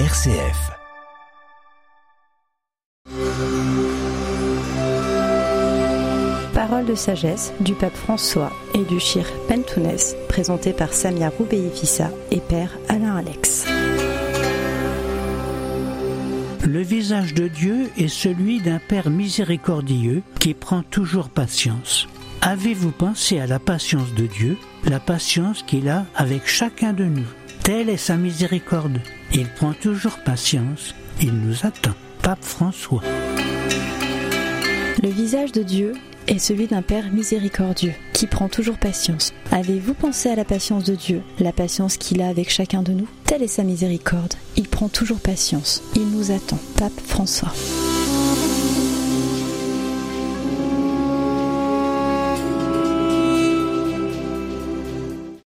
RCF. Parole de sagesse du pape François et du Chir Pentounès, présenté par Samia Roubeifissa et père Alain Alex. Le visage de Dieu est celui d'un Père miséricordieux qui prend toujours patience. Avez-vous pensé à la patience de Dieu, la patience qu'il a avec chacun de nous? Telle est sa miséricorde. Il prend toujours patience, il nous attend. Pape François. Le visage de Dieu est celui d'un Père miséricordieux qui prend toujours patience. Avez-vous pensé à la patience de Dieu, la patience qu'il a avec chacun de nous? Telle est sa miséricorde. Il prend toujours patience. Il nous attend. Pape François.